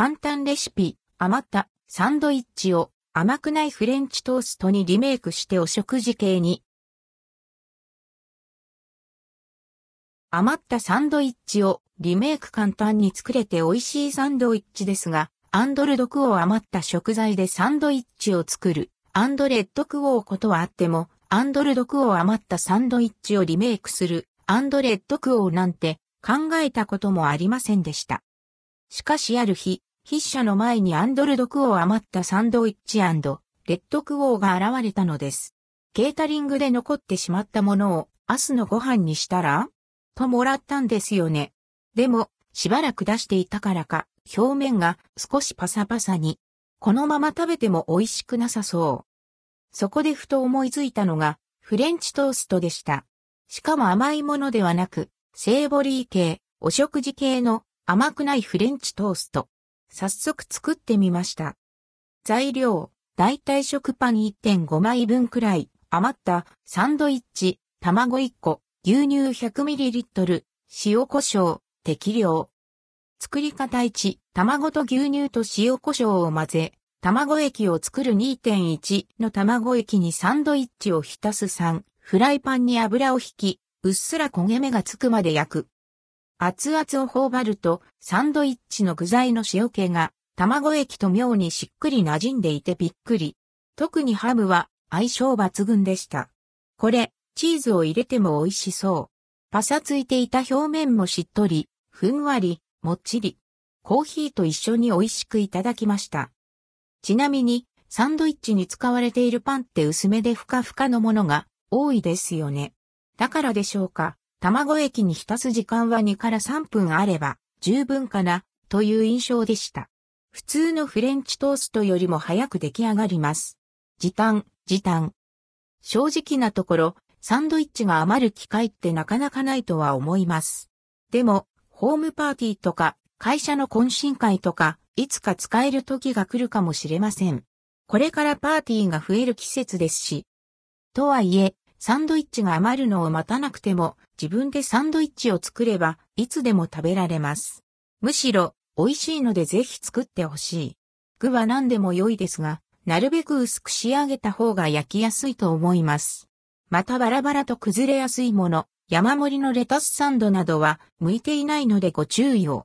簡単レシピ、余ったサンドイッチを甘くないフレンチトーストにリメイクしてお食事系に。余ったサンドイッチをリメイク簡単に作れて美味しいサンドイッチですが、アンドルドクオー余った食材でサンドイッチを作る。アンドレッドクオーことはあっても、アンドルドクオー余ったサンドイッチをリメイクする。アンドレッドクオーなんて考えたこともありませんでした。しかしある日、筆者の前にアンドルドクオー余ったサンドイッチレッドクオーが現れたのです。ケータリングで残ってしまったものを明日のご飯にしたらともらったんですよね。でも、しばらく出していたからか、表面が少しパサパサに。このまま食べても美味しくなさそう。そこでふと思いついたのが、フレンチトーストでした。しかも甘いものではなく、セーボリー系、お食事系の甘くないフレンチトースト。早速作ってみました。材料、大体食パン1.5枚分くらい、余ったサンドイッチ、卵1個、牛乳 100ml、塩胡椒、適量。作り方1、卵と牛乳と塩胡椒を混ぜ、卵液を作る2.1の卵液にサンドイッチを浸す3、フライパンに油を引き、うっすら焦げ目がつくまで焼く。熱々を頬張ると、サンドイッチの具材の塩気が、卵液と妙にしっくり馴染んでいてびっくり。特にハムは相性抜群でした。これ、チーズを入れても美味しそう。パサついていた表面もしっとり、ふんわり、もっちり。コーヒーと一緒に美味しくいただきました。ちなみに、サンドイッチに使われているパンって薄めでふかふかのものが多いですよね。だからでしょうか。卵液に浸す時間は2から3分あれば十分かなという印象でした。普通のフレンチトーストよりも早く出来上がります。時短、時短。正直なところ、サンドイッチが余る機会ってなかなかないとは思います。でも、ホームパーティーとか、会社の懇親会とか、いつか使える時が来るかもしれません。これからパーティーが増える季節ですし。とはいえ、サンドイッチが余るのを待たなくても、自分でサンドイッチを作れば、いつでも食べられます。むしろ、美味しいのでぜひ作ってほしい。具は何でも良いですが、なるべく薄く仕上げた方が焼きやすいと思います。またバラバラと崩れやすいもの、山盛りのレタスサンドなどは向いていないのでご注意を。